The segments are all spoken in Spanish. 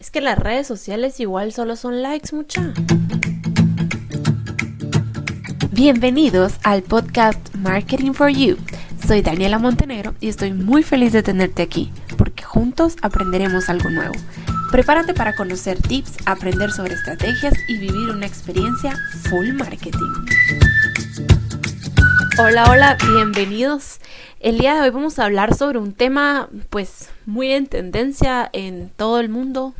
Es que las redes sociales igual solo son likes, mucha. Bienvenidos al podcast Marketing for You. Soy Daniela Montenegro y estoy muy feliz de tenerte aquí, porque juntos aprenderemos algo nuevo. Prepárate para conocer tips, aprender sobre estrategias y vivir una experiencia full marketing. Hola, hola, bienvenidos. El día de hoy vamos a hablar sobre un tema pues muy en tendencia en todo el mundo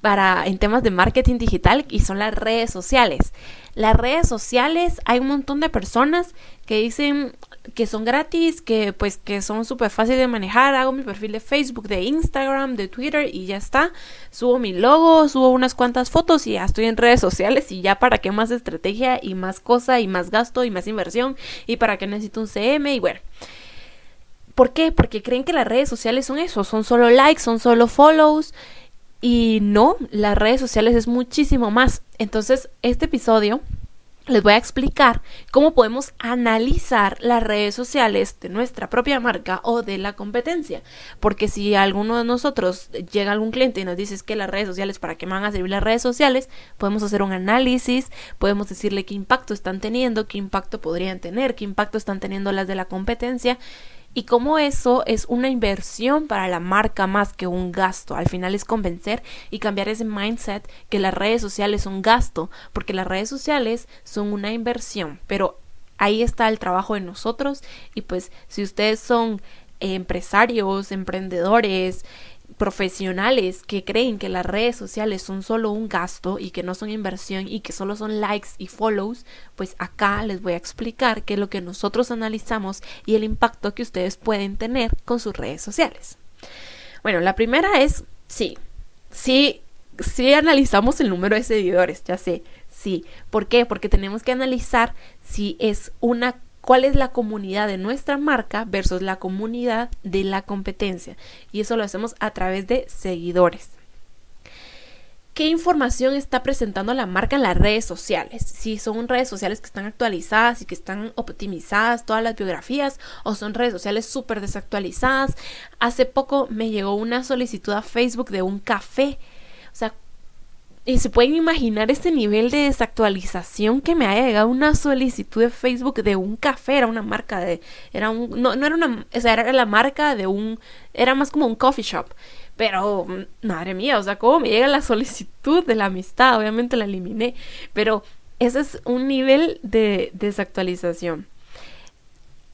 para en temas de marketing digital y son las redes sociales. Las redes sociales, hay un montón de personas que dicen que son gratis, que pues que son súper fáciles de manejar. Hago mi perfil de Facebook, de Instagram, de Twitter y ya está. Subo mi logo, subo unas cuantas fotos y ya estoy en redes sociales y ya para qué más estrategia y más cosa y más gasto y más inversión y para qué necesito un CM y bueno. ¿Por qué? Porque creen que las redes sociales son eso, son solo likes, son solo follows. Y no, las redes sociales es muchísimo más. Entonces, este episodio les voy a explicar cómo podemos analizar las redes sociales de nuestra propia marca o de la competencia. Porque si alguno de nosotros llega algún cliente y nos dice que las redes sociales, ¿para qué me van a servir las redes sociales? Podemos hacer un análisis, podemos decirle qué impacto están teniendo, qué impacto podrían tener, qué impacto están teniendo las de la competencia y cómo eso es una inversión para la marca más que un gasto. Al final es convencer y cambiar ese mindset que las redes sociales son gasto, porque las redes sociales son una inversión, pero ahí está el trabajo de nosotros y pues si ustedes son empresarios, emprendedores, profesionales que creen que las redes sociales son solo un gasto y que no son inversión y que solo son likes y follows, pues acá les voy a explicar qué es lo que nosotros analizamos y el impacto que ustedes pueden tener con sus redes sociales. Bueno, la primera es sí, sí, sí analizamos el número de seguidores, ya sé, sí. ¿Por qué? Porque tenemos que analizar si es una cuál es la comunidad de nuestra marca versus la comunidad de la competencia. Y eso lo hacemos a través de seguidores. ¿Qué información está presentando la marca en las redes sociales? Si son redes sociales que están actualizadas y que están optimizadas todas las biografías o son redes sociales súper desactualizadas. Hace poco me llegó una solicitud a Facebook de un café. O sea, y se pueden imaginar este nivel de desactualización que me haya llegado una solicitud de Facebook de un café, era una marca de, era un, no, no era una, o sea, era la marca de un, era más como un coffee shop. Pero, madre mía, o sea, ¿cómo me llega la solicitud de la amistad? Obviamente la eliminé, pero ese es un nivel de desactualización.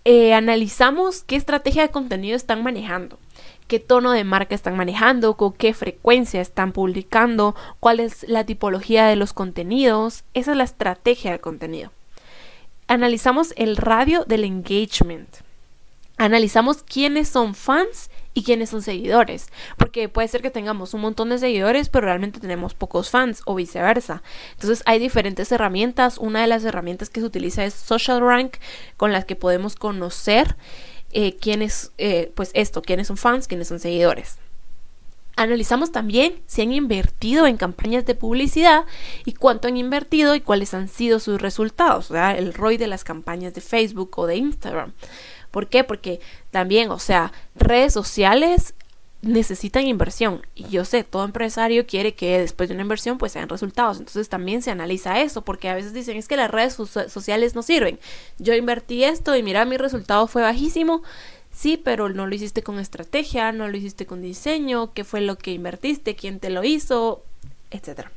Eh, analizamos qué estrategia de contenido están manejando qué tono de marca están manejando, con qué frecuencia están publicando, cuál es la tipología de los contenidos. Esa es la estrategia del contenido. Analizamos el radio del engagement. Analizamos quiénes son fans y quiénes son seguidores, porque puede ser que tengamos un montón de seguidores, pero realmente tenemos pocos fans o viceversa. Entonces hay diferentes herramientas. Una de las herramientas que se utiliza es Social Rank, con las que podemos conocer eh, quiénes, eh, pues esto, quiénes son fans, quiénes son seguidores. Analizamos también si han invertido en campañas de publicidad y cuánto han invertido y cuáles han sido sus resultados, sea, el ROI de las campañas de Facebook o de Instagram. ¿Por qué? Porque también, o sea, redes sociales necesitan inversión. Y yo sé, todo empresario quiere que después de una inversión pues sean resultados, entonces también se analiza eso, porque a veces dicen es que las redes sociales no sirven, yo invertí esto y mira mi resultado fue bajísimo, sí, pero no lo hiciste con estrategia, no lo hiciste con diseño, qué fue lo que invertiste, quién te lo hizo, etcétera.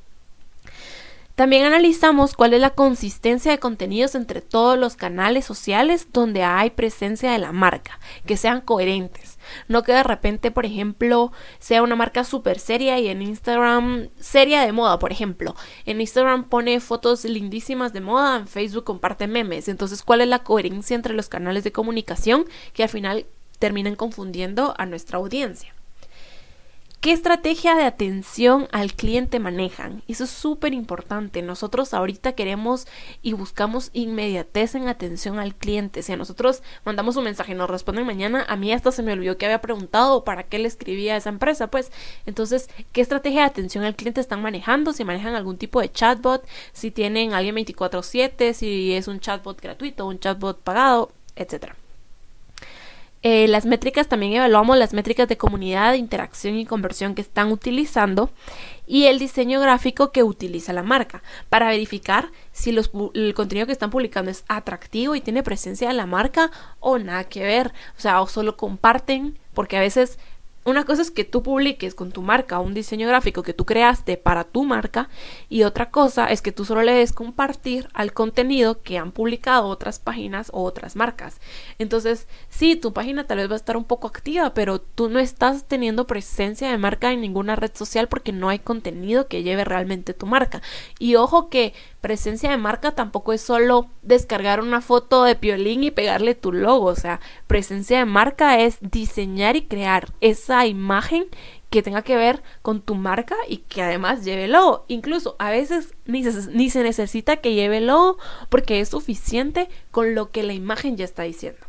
También analizamos cuál es la consistencia de contenidos entre todos los canales sociales donde hay presencia de la marca, que sean coherentes. No que de repente, por ejemplo, sea una marca súper seria y en Instagram, seria de moda, por ejemplo. En Instagram pone fotos lindísimas de moda, en Facebook comparte memes. Entonces, ¿cuál es la coherencia entre los canales de comunicación que al final terminan confundiendo a nuestra audiencia? ¿Qué estrategia de atención al cliente manejan? Eso es súper importante. Nosotros ahorita queremos y buscamos inmediatez en atención al cliente. Si a nosotros mandamos un mensaje y nos responden mañana, a mí hasta se me olvidó que había preguntado para qué le escribía a esa empresa. Pues entonces, ¿qué estrategia de atención al cliente están manejando? Si manejan algún tipo de chatbot, si tienen alguien 24/7, si es un chatbot gratuito, un chatbot pagado, etcétera. Eh, las métricas también evaluamos las métricas de comunidad, interacción y conversión que están utilizando y el diseño gráfico que utiliza la marca para verificar si el contenido que están publicando es atractivo y tiene presencia de la marca o nada que ver, o sea, o solo comparten, porque a veces una cosa es que tú publiques con tu marca un diseño gráfico que tú creaste para tu marca y otra cosa es que tú solo le des compartir al contenido que han publicado otras páginas o otras marcas. Entonces, sí, tu página tal vez va a estar un poco activa, pero tú no estás teniendo presencia de marca en ninguna red social porque no hay contenido que lleve realmente tu marca. Y ojo que presencia de marca tampoco es solo descargar una foto de piolín y pegarle tu logo, o sea, presencia de marca es diseñar y crear esa imagen que tenga que ver con tu marca y que además lleve logo. Incluso a veces ni se, ni se necesita que lleve logo porque es suficiente con lo que la imagen ya está diciendo.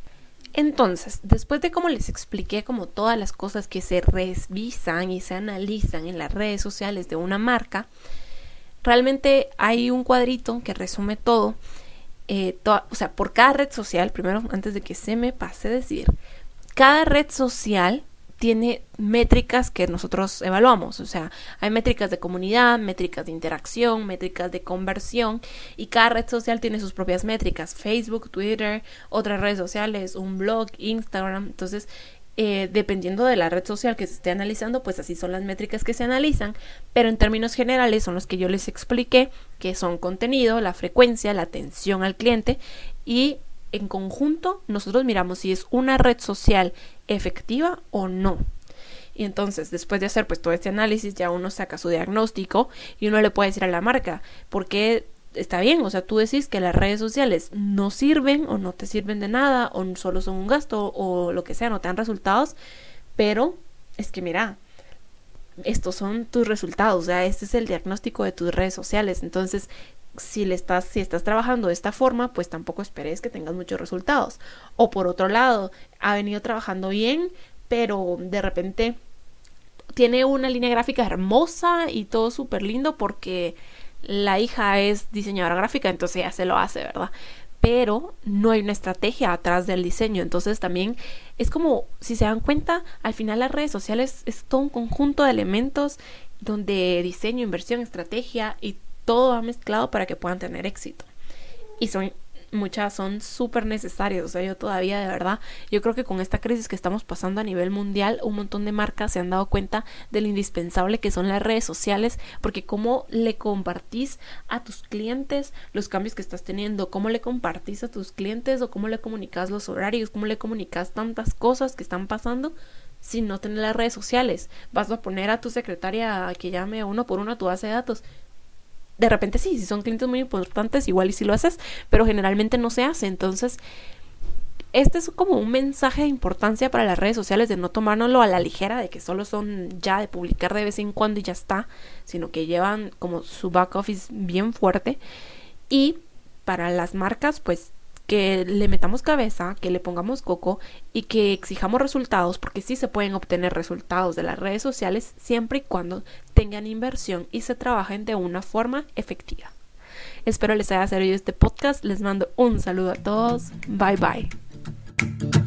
Entonces, después de como les expliqué como todas las cosas que se revisan y se analizan en las redes sociales de una marca, realmente hay un cuadrito que resume todo. Eh, o sea, por cada red social, primero, antes de que se me pase decir, cada red social tiene métricas que nosotros evaluamos. O sea, hay métricas de comunidad, métricas de interacción, métricas de conversión y cada red social tiene sus propias métricas. Facebook, Twitter, otras redes sociales, un blog, Instagram. Entonces, eh, dependiendo de la red social que se esté analizando, pues así son las métricas que se analizan, pero en términos generales son los que yo les expliqué, que son contenido, la frecuencia, la atención al cliente y en conjunto nosotros miramos si es una red social efectiva o no. Y entonces, después de hacer pues todo este análisis, ya uno saca su diagnóstico y uno le puede decir a la marca, ¿por qué está bien, o sea, tú decís que las redes sociales no sirven o no te sirven de nada o solo son un gasto o lo que sea, no te dan resultados, pero es que mira, estos son tus resultados, o sea, este es el diagnóstico de tus redes sociales, entonces si le estás si estás trabajando de esta forma, pues tampoco esperes que tengas muchos resultados. O por otro lado, ha venido trabajando bien, pero de repente tiene una línea gráfica hermosa y todo súper lindo porque la hija es diseñadora gráfica, entonces ya se lo hace, ¿verdad? Pero no hay una estrategia atrás del diseño, entonces también es como, si se dan cuenta, al final las redes sociales es todo un conjunto de elementos donde diseño, inversión, estrategia y todo va mezclado para que puedan tener éxito. Y son muchas son súper necesarias. O sea, yo todavía de verdad, yo creo que con esta crisis que estamos pasando a nivel mundial, un montón de marcas se han dado cuenta de lo indispensable que son las redes sociales, porque cómo le compartís a tus clientes los cambios que estás teniendo, cómo le compartís a tus clientes o cómo le comunicas los horarios, cómo le comunicas tantas cosas que están pasando si no tenés las redes sociales. Vas a poner a tu secretaria que llame uno por uno a tu base de datos de repente sí, si son clientes muy importantes, igual y si lo haces, pero generalmente no se hace. Entonces, este es como un mensaje de importancia para las redes sociales de no tomárnoslo a la ligera, de que solo son ya de publicar de vez en cuando y ya está, sino que llevan como su back office bien fuerte. Y para las marcas, pues que le metamos cabeza, que le pongamos coco y que exijamos resultados, porque sí se pueden obtener resultados de las redes sociales siempre y cuando tengan inversión y se trabajen de una forma efectiva. Espero les haya servido este podcast, les mando un saludo a todos, bye bye.